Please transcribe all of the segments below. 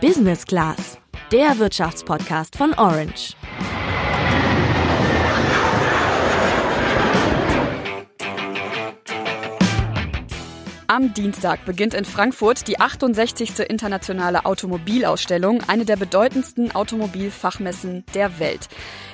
Business Class, der Wirtschaftspodcast von Orange. Am Dienstag beginnt in Frankfurt die 68. internationale Automobilausstellung, eine der bedeutendsten Automobilfachmessen der Welt.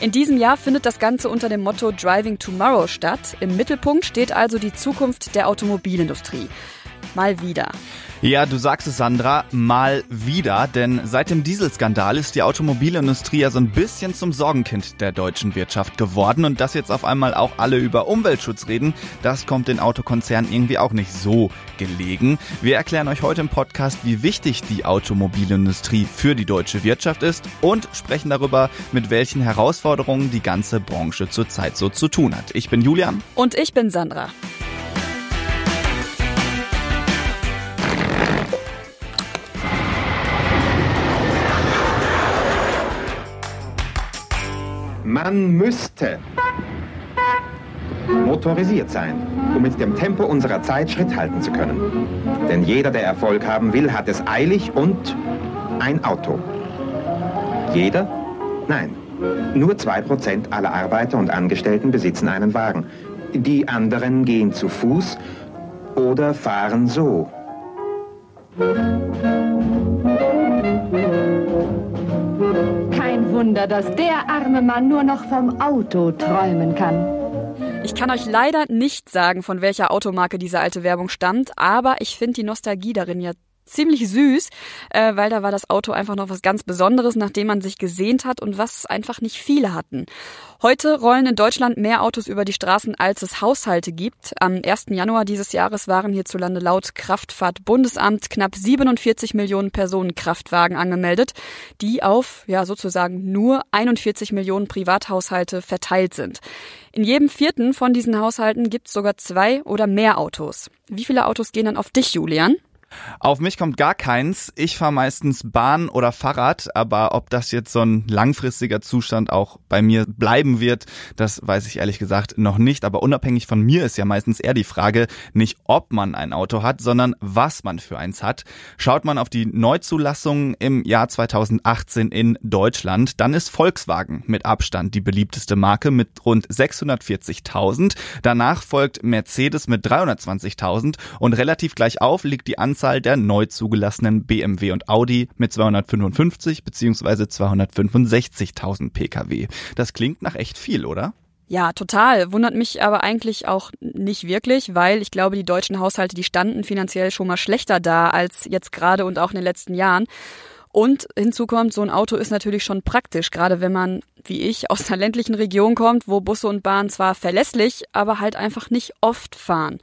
In diesem Jahr findet das Ganze unter dem Motto Driving Tomorrow statt. Im Mittelpunkt steht also die Zukunft der Automobilindustrie. Mal wieder. Ja, du sagst es, Sandra, mal wieder, denn seit dem Dieselskandal ist die Automobilindustrie ja so ein bisschen zum Sorgenkind der deutschen Wirtschaft geworden und dass jetzt auf einmal auch alle über Umweltschutz reden, das kommt den Autokonzernen irgendwie auch nicht so gelegen. Wir erklären euch heute im Podcast, wie wichtig die Automobilindustrie für die deutsche Wirtschaft ist und sprechen darüber, mit welchen Herausforderungen die ganze Branche zurzeit so zu tun hat. Ich bin Julian. Und ich bin Sandra. Man müsste motorisiert sein, um mit dem Tempo unserer Zeit Schritt halten zu können. Denn jeder, der Erfolg haben will, hat es eilig und ein Auto. Jeder? Nein. Nur 2% aller Arbeiter und Angestellten besitzen einen Wagen. Die anderen gehen zu Fuß oder fahren so. Wunder, dass der arme Mann nur noch vom Auto träumen kann. Ich kann euch leider nicht sagen, von welcher Automarke diese alte Werbung stammt, aber ich finde die Nostalgie darin ja ziemlich süß, äh, weil da war das Auto einfach noch was ganz Besonderes, nachdem man sich gesehnt hat und was einfach nicht viele hatten. Heute rollen in Deutschland mehr Autos über die Straßen, als es Haushalte gibt. Am 1. Januar dieses Jahres waren hierzulande laut Kraftfahrtbundesamt knapp 47 Millionen Personenkraftwagen angemeldet, die auf, ja, sozusagen nur 41 Millionen Privathaushalte verteilt sind. In jedem vierten von diesen Haushalten gibt es sogar zwei oder mehr Autos. Wie viele Autos gehen dann auf dich, Julian? Auf mich kommt gar keins. Ich fahre meistens Bahn oder Fahrrad, aber ob das jetzt so ein langfristiger Zustand auch bei mir bleiben wird, das weiß ich ehrlich gesagt noch nicht. Aber unabhängig von mir ist ja meistens eher die Frage, nicht ob man ein Auto hat, sondern was man für eins hat. Schaut man auf die Neuzulassungen im Jahr 2018 in Deutschland, dann ist Volkswagen mit Abstand die beliebteste Marke mit rund 640.000. Danach folgt Mercedes mit 320.000 und relativ gleich auf liegt die Anzahl Anzahl der neu zugelassenen BMW und Audi mit 255 bzw. 265.000 Pkw. Das klingt nach echt viel, oder? Ja, total. Wundert mich aber eigentlich auch nicht wirklich, weil ich glaube, die deutschen Haushalte, die standen finanziell schon mal schlechter da als jetzt gerade und auch in den letzten Jahren. Und hinzu kommt, so ein Auto ist natürlich schon praktisch, gerade wenn man, wie ich, aus einer ländlichen Region kommt, wo Busse und Bahnen zwar verlässlich, aber halt einfach nicht oft fahren.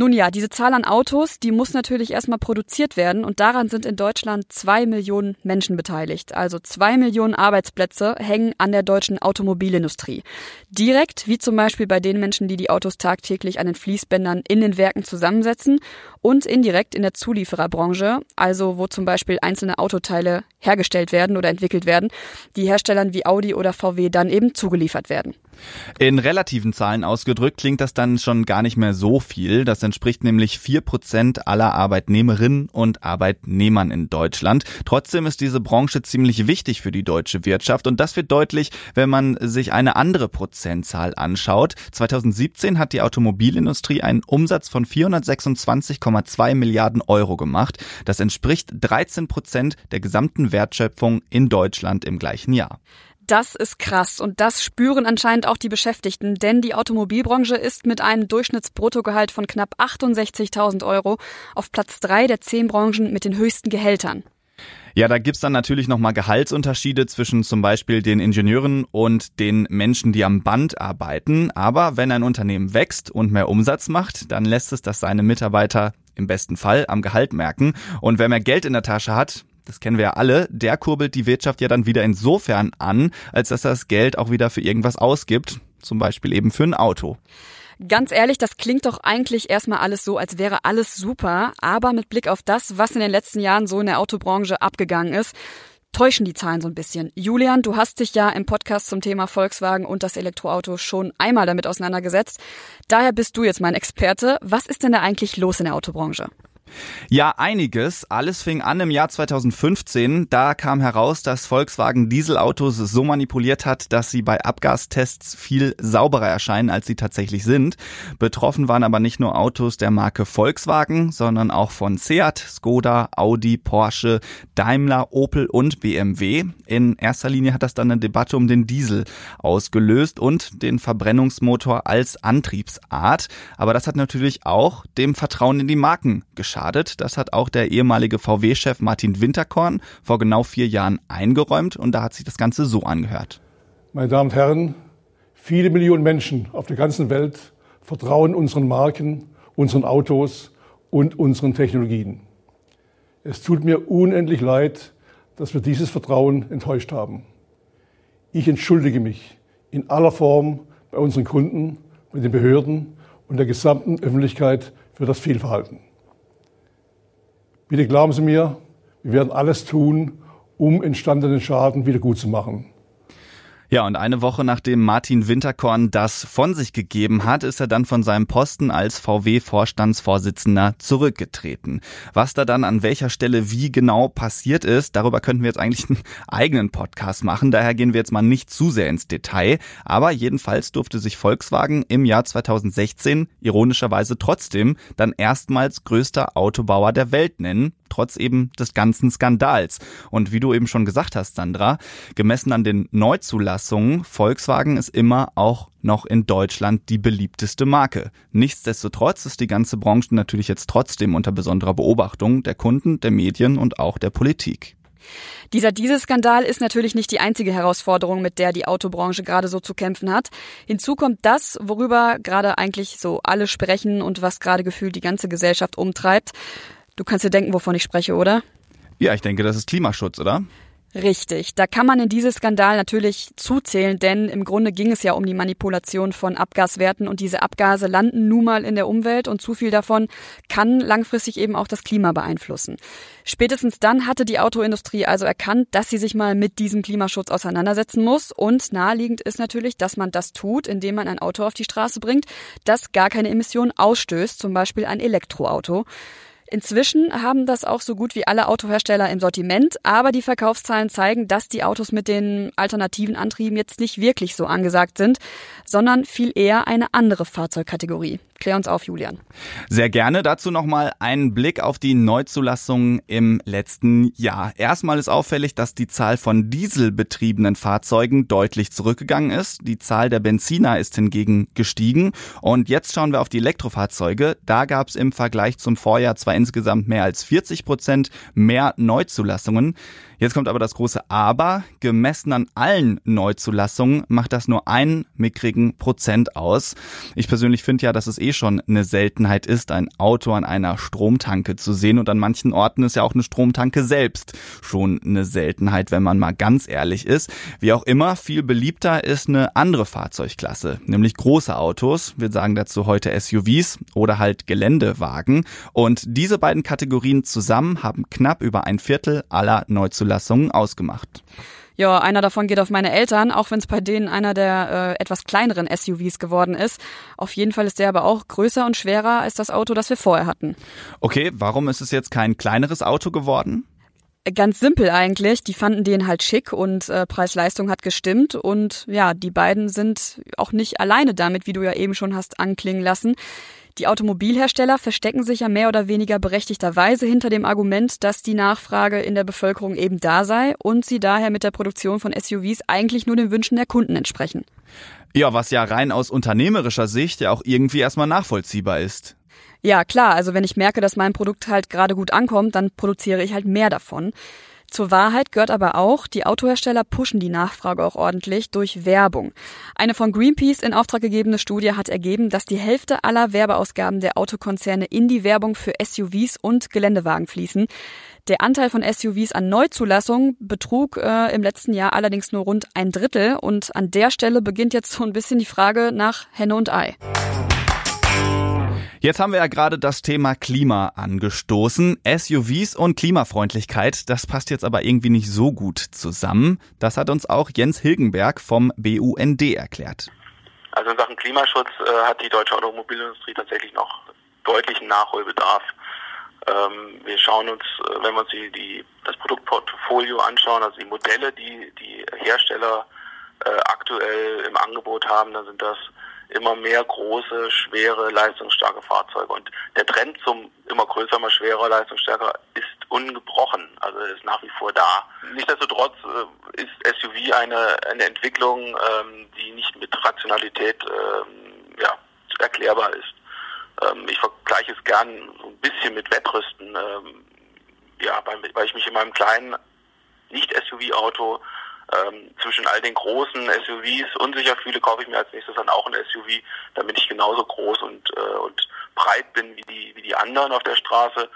Nun ja, diese Zahl an Autos, die muss natürlich erstmal produziert werden und daran sind in Deutschland zwei Millionen Menschen beteiligt. Also zwei Millionen Arbeitsplätze hängen an der deutschen Automobilindustrie. Direkt, wie zum Beispiel bei den Menschen, die die Autos tagtäglich an den Fließbändern in den Werken zusammensetzen und indirekt in der Zuliefererbranche, also wo zum Beispiel einzelne Autoteile hergestellt werden oder entwickelt werden, die Herstellern wie Audi oder VW dann eben zugeliefert werden. In relativen Zahlen ausgedrückt klingt das dann schon gar nicht mehr so viel. Das entspricht nämlich vier Prozent aller Arbeitnehmerinnen und Arbeitnehmern in Deutschland. Trotzdem ist diese Branche ziemlich wichtig für die deutsche Wirtschaft und das wird deutlich, wenn man sich eine andere Prozentzahl anschaut. 2017 hat die Automobilindustrie einen Umsatz von 426,2 Milliarden Euro gemacht. Das entspricht 13 Prozent der gesamten Wertschöpfung in Deutschland im gleichen Jahr. Das ist krass und das spüren anscheinend auch die Beschäftigten, denn die Automobilbranche ist mit einem Durchschnittsbruttogehalt von knapp 68.000 Euro auf Platz drei der zehn Branchen mit den höchsten Gehältern. Ja, da gibt's dann natürlich nochmal Gehaltsunterschiede zwischen zum Beispiel den Ingenieuren und den Menschen, die am Band arbeiten. Aber wenn ein Unternehmen wächst und mehr Umsatz macht, dann lässt es das seine Mitarbeiter im besten Fall am Gehalt merken. Und wer mehr Geld in der Tasche hat, das kennen wir ja alle, der kurbelt die Wirtschaft ja dann wieder insofern an, als dass er das Geld auch wieder für irgendwas ausgibt, zum Beispiel eben für ein Auto. Ganz ehrlich, das klingt doch eigentlich erstmal alles so, als wäre alles super, aber mit Blick auf das, was in den letzten Jahren so in der Autobranche abgegangen ist, täuschen die Zahlen so ein bisschen. Julian, du hast dich ja im Podcast zum Thema Volkswagen und das Elektroauto schon einmal damit auseinandergesetzt. Daher bist du jetzt mein Experte. Was ist denn da eigentlich los in der Autobranche? Ja, einiges. Alles fing an im Jahr 2015. Da kam heraus, dass Volkswagen Dieselautos so manipuliert hat, dass sie bei Abgastests viel sauberer erscheinen, als sie tatsächlich sind. Betroffen waren aber nicht nur Autos der Marke Volkswagen, sondern auch von Seat, Skoda, Audi, Porsche, Daimler, Opel und BMW. In erster Linie hat das dann eine Debatte um den Diesel ausgelöst und den Verbrennungsmotor als Antriebsart. Aber das hat natürlich auch dem Vertrauen in die Marken geschadet. Das hat auch der ehemalige VW-Chef Martin Winterkorn vor genau vier Jahren eingeräumt und da hat sich das Ganze so angehört. Meine Damen und Herren, viele Millionen Menschen auf der ganzen Welt vertrauen unseren Marken, unseren Autos und unseren Technologien. Es tut mir unendlich leid, dass wir dieses Vertrauen enttäuscht haben. Ich entschuldige mich in aller Form bei unseren Kunden, bei den Behörden und der gesamten Öffentlichkeit für das Fehlverhalten. Bitte glauben Sie mir, wir werden alles tun, um entstandenen Schaden wieder gut zu machen. Ja, und eine Woche nachdem Martin Winterkorn das von sich gegeben hat, ist er dann von seinem Posten als VW-Vorstandsvorsitzender zurückgetreten. Was da dann an welcher Stelle wie genau passiert ist, darüber könnten wir jetzt eigentlich einen eigenen Podcast machen. Daher gehen wir jetzt mal nicht zu sehr ins Detail. Aber jedenfalls durfte sich Volkswagen im Jahr 2016 ironischerweise trotzdem dann erstmals größter Autobauer der Welt nennen trotz eben des ganzen Skandals. Und wie du eben schon gesagt hast, Sandra, gemessen an den Neuzulassungen, Volkswagen ist immer auch noch in Deutschland die beliebteste Marke. Nichtsdestotrotz ist die ganze Branche natürlich jetzt trotzdem unter besonderer Beobachtung der Kunden, der Medien und auch der Politik. Dieser Dieselskandal ist natürlich nicht die einzige Herausforderung, mit der die Autobranche gerade so zu kämpfen hat. Hinzu kommt das, worüber gerade eigentlich so alle sprechen und was gerade gefühlt die ganze Gesellschaft umtreibt. Du kannst dir denken, wovon ich spreche, oder? Ja, ich denke, das ist Klimaschutz, oder? Richtig, da kann man in dieses Skandal natürlich zuzählen, denn im Grunde ging es ja um die Manipulation von Abgaswerten und diese Abgase landen nun mal in der Umwelt und zu viel davon kann langfristig eben auch das Klima beeinflussen. Spätestens dann hatte die Autoindustrie also erkannt, dass sie sich mal mit diesem Klimaschutz auseinandersetzen muss und naheliegend ist natürlich, dass man das tut, indem man ein Auto auf die Straße bringt, das gar keine Emissionen ausstößt, zum Beispiel ein Elektroauto. Inzwischen haben das auch so gut wie alle Autohersteller im Sortiment, aber die Verkaufszahlen zeigen, dass die Autos mit den alternativen Antrieben jetzt nicht wirklich so angesagt sind, sondern viel eher eine andere Fahrzeugkategorie. Klär uns auf, Julian. Sehr gerne. Dazu nochmal einen Blick auf die Neuzulassungen im letzten Jahr. Erstmal ist auffällig, dass die Zahl von dieselbetriebenen Fahrzeugen deutlich zurückgegangen ist. Die Zahl der Benziner ist hingegen gestiegen. Und jetzt schauen wir auf die Elektrofahrzeuge. Da gab es im Vergleich zum Vorjahr zwar insgesamt mehr als 40 Prozent mehr Neuzulassungen. Jetzt kommt aber das große Aber. Gemessen an allen Neuzulassungen macht das nur einen mickrigen Prozent aus. Ich persönlich finde ja, dass es eh schon eine Seltenheit ist, ein Auto an einer Stromtanke zu sehen. Und an manchen Orten ist ja auch eine Stromtanke selbst schon eine Seltenheit, wenn man mal ganz ehrlich ist. Wie auch immer, viel beliebter ist eine andere Fahrzeugklasse, nämlich große Autos. Wir sagen dazu heute SUVs oder halt Geländewagen. Und diese beiden Kategorien zusammen haben knapp über ein Viertel aller Neuzulassungen Zulassungen ausgemacht. Ja, einer davon geht auf meine Eltern, auch wenn es bei denen einer der äh, etwas kleineren SUVs geworden ist. Auf jeden Fall ist der aber auch größer und schwerer als das Auto, das wir vorher hatten. Okay, warum ist es jetzt kein kleineres Auto geworden? Ganz simpel eigentlich. Die fanden den halt schick und äh, Preis-Leistung hat gestimmt. Und ja, die beiden sind auch nicht alleine damit, wie du ja eben schon hast anklingen lassen. Die Automobilhersteller verstecken sich ja mehr oder weniger berechtigterweise hinter dem Argument, dass die Nachfrage in der Bevölkerung eben da sei und sie daher mit der Produktion von SUVs eigentlich nur den Wünschen der Kunden entsprechen. Ja, was ja rein aus unternehmerischer Sicht ja auch irgendwie erstmal nachvollziehbar ist. Ja, klar, also wenn ich merke, dass mein Produkt halt gerade gut ankommt, dann produziere ich halt mehr davon. Zur Wahrheit gehört aber auch, die Autohersteller pushen die Nachfrage auch ordentlich durch Werbung. Eine von Greenpeace in Auftrag gegebene Studie hat ergeben, dass die Hälfte aller Werbeausgaben der Autokonzerne in die Werbung für SUVs und Geländewagen fließen. Der Anteil von SUVs an Neuzulassung betrug äh, im letzten Jahr allerdings nur rund ein Drittel und an der Stelle beginnt jetzt so ein bisschen die Frage nach Henne und Ei. Jetzt haben wir ja gerade das Thema Klima angestoßen. SUVs und Klimafreundlichkeit, das passt jetzt aber irgendwie nicht so gut zusammen. Das hat uns auch Jens Hilgenberg vom BUND erklärt. Also in Sachen Klimaschutz äh, hat die deutsche Automobilindustrie tatsächlich noch deutlichen Nachholbedarf. Ähm, wir schauen uns, äh, wenn wir uns die, die, das Produktportfolio anschauen, also die Modelle, die die Hersteller äh, aktuell im Angebot haben, dann sind das immer mehr große, schwere, leistungsstarke Fahrzeuge. Und der Trend zum immer größer, immer schwerer, leistungsstärker ist ungebrochen. Also ist nach wie vor da. Nichtsdestotrotz äh, ist SUV eine, eine Entwicklung, ähm, die nicht mit Rationalität ähm, ja, erklärbar ist. Ähm, ich vergleiche es gern ein bisschen mit Wettrüsten. Ähm, ja, weil, weil ich mich in meinem kleinen Nicht-SUV-Auto ähm, zwischen all den großen SUVs unsicher fühle, kaufe ich mir als nächstes dann auch ein SUV, damit ich genauso groß und, äh, und breit bin wie die, wie die anderen auf der Straße.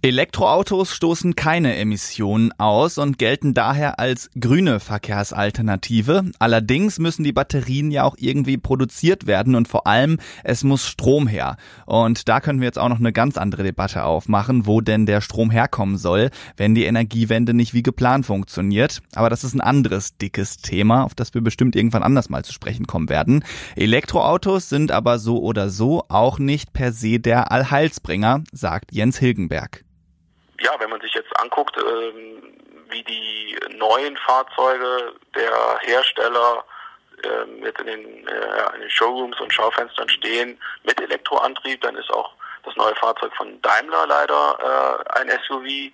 Elektroautos stoßen keine Emissionen aus und gelten daher als grüne Verkehrsalternative. Allerdings müssen die Batterien ja auch irgendwie produziert werden und vor allem es muss Strom her. Und da können wir jetzt auch noch eine ganz andere Debatte aufmachen, wo denn der Strom herkommen soll, wenn die Energiewende nicht wie geplant funktioniert. Aber das ist ein anderes dickes Thema, auf das wir bestimmt irgendwann anders mal zu sprechen kommen werden. Elektroautos sind aber so oder so auch nicht per se der Allheilsbringer, sagt Jens Hilgenberg ja, wenn man sich jetzt anguckt, ähm, wie die neuen Fahrzeuge der Hersteller ähm, jetzt in den, äh, in den Showrooms und Schaufenstern stehen mit Elektroantrieb, dann ist auch das neue Fahrzeug von Daimler leider äh, ein SUV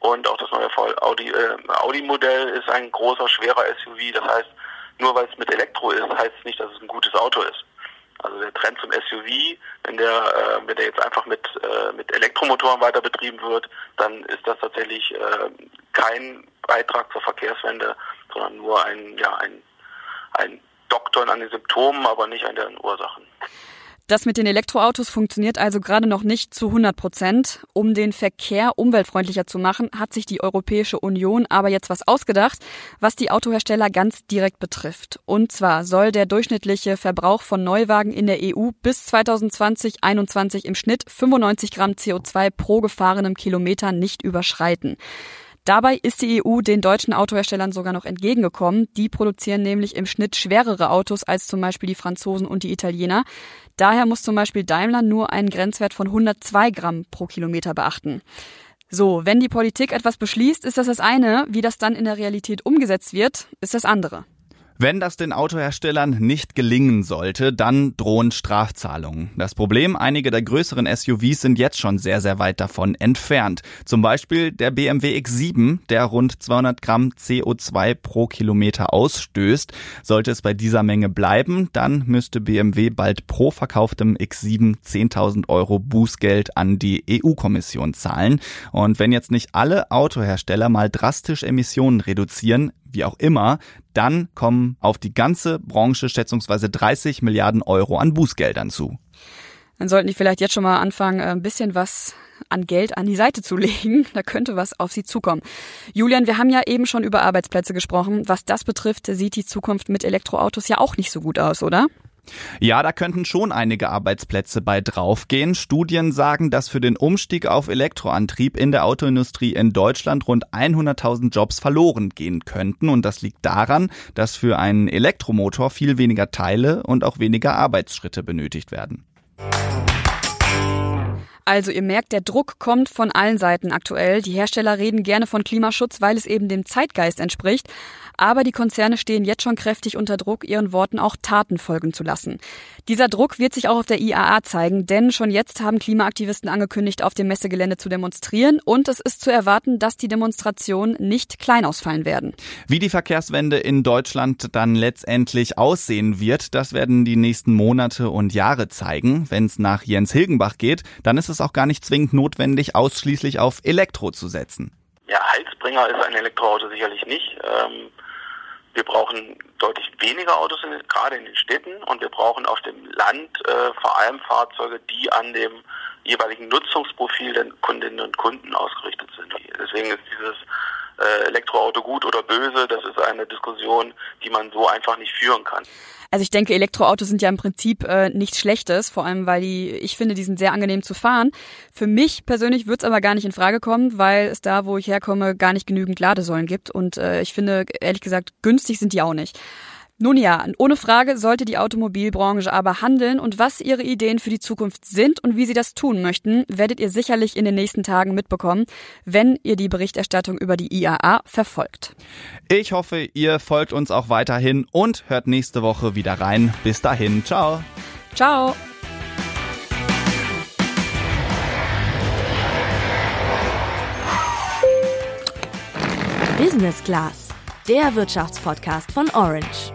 und auch das neue Audi, äh, Audi-Modell ist ein großer, schwerer SUV. Das heißt, nur weil es mit Elektro ist, heißt es nicht, dass es ein gutes Auto ist. Also der Trend zum SUV, wenn der, äh, wenn der jetzt einfach mit, äh, mit Elektromotoren weiter betrieben wird, dann ist das tatsächlich äh, kein Beitrag zur Verkehrswende, sondern nur ein, ja, ein, ein Doktor an den Symptomen, aber nicht an den Ursachen. Das mit den Elektroautos funktioniert also gerade noch nicht zu 100 Prozent. Um den Verkehr umweltfreundlicher zu machen, hat sich die Europäische Union aber jetzt was ausgedacht, was die Autohersteller ganz direkt betrifft. Und zwar soll der durchschnittliche Verbrauch von Neuwagen in der EU bis 2020-21 im Schnitt 95 Gramm CO2 pro gefahrenem Kilometer nicht überschreiten. Dabei ist die EU den deutschen Autoherstellern sogar noch entgegengekommen. Die produzieren nämlich im Schnitt schwerere Autos als zum Beispiel die Franzosen und die Italiener. Daher muss zum Beispiel Daimler nur einen Grenzwert von 102 Gramm pro Kilometer beachten. So, wenn die Politik etwas beschließt, ist das das eine. Wie das dann in der Realität umgesetzt wird, ist das andere. Wenn das den Autoherstellern nicht gelingen sollte, dann drohen Strafzahlungen. Das Problem, einige der größeren SUVs sind jetzt schon sehr, sehr weit davon entfernt. Zum Beispiel der BMW X7, der rund 200 Gramm CO2 pro Kilometer ausstößt. Sollte es bei dieser Menge bleiben, dann müsste BMW bald pro verkauftem X7 10.000 Euro Bußgeld an die EU-Kommission zahlen. Und wenn jetzt nicht alle Autohersteller mal drastisch Emissionen reduzieren, wie auch immer, dann kommen auf die ganze Branche schätzungsweise 30 Milliarden Euro an Bußgeldern zu. Dann sollten die vielleicht jetzt schon mal anfangen, äh, ein bisschen was an Geld an die Seite zu legen. Da könnte was auf sie zukommen. Julian, wir haben ja eben schon über Arbeitsplätze gesprochen. Was das betrifft, sieht die Zukunft mit Elektroautos ja auch nicht so gut aus, oder? Ja, da könnten schon einige Arbeitsplätze bei draufgehen. Studien sagen, dass für den Umstieg auf Elektroantrieb in der Autoindustrie in Deutschland rund 100.000 Jobs verloren gehen könnten. Und das liegt daran, dass für einen Elektromotor viel weniger Teile und auch weniger Arbeitsschritte benötigt werden. Also ihr merkt, der Druck kommt von allen Seiten aktuell. Die Hersteller reden gerne von Klimaschutz, weil es eben dem Zeitgeist entspricht. Aber die Konzerne stehen jetzt schon kräftig unter Druck, ihren Worten auch Taten folgen zu lassen. Dieser Druck wird sich auch auf der IAA zeigen, denn schon jetzt haben Klimaaktivisten angekündigt, auf dem Messegelände zu demonstrieren und es ist zu erwarten, dass die Demonstrationen nicht klein ausfallen werden. Wie die Verkehrswende in Deutschland dann letztendlich aussehen wird, das werden die nächsten Monate und Jahre zeigen. Wenn es nach Jens Hilgenbach geht, dann ist es auch gar nicht zwingend notwendig, ausschließlich auf Elektro zu setzen. Ja, Heilsbringer ist ein Elektroauto sicherlich nicht. Ähm, wir brauchen deutlich weniger Autos, in, gerade in den Städten, und wir brauchen auf dem Land äh, vor allem Fahrzeuge, die an dem jeweiligen Nutzungsprofil der Kundinnen und Kunden ausgerichtet sind. Deswegen ist dieses äh, Elektroauto gut oder böse, das ist eine Diskussion, die man so einfach nicht führen kann. Also ich denke, Elektroautos sind ja im Prinzip äh, nichts Schlechtes, vor allem weil die, ich finde, die sind sehr angenehm zu fahren. Für mich persönlich wird es aber gar nicht in Frage kommen, weil es da, wo ich herkomme, gar nicht genügend Ladesäulen gibt. Und äh, ich finde, ehrlich gesagt, günstig sind die auch nicht. Nun ja, ohne Frage sollte die Automobilbranche aber handeln und was ihre Ideen für die Zukunft sind und wie sie das tun möchten, werdet ihr sicherlich in den nächsten Tagen mitbekommen, wenn ihr die Berichterstattung über die IAA verfolgt. Ich hoffe, ihr folgt uns auch weiterhin und hört nächste Woche wieder rein. Bis dahin, ciao. Ciao. Business Class, der Wirtschaftspodcast von Orange.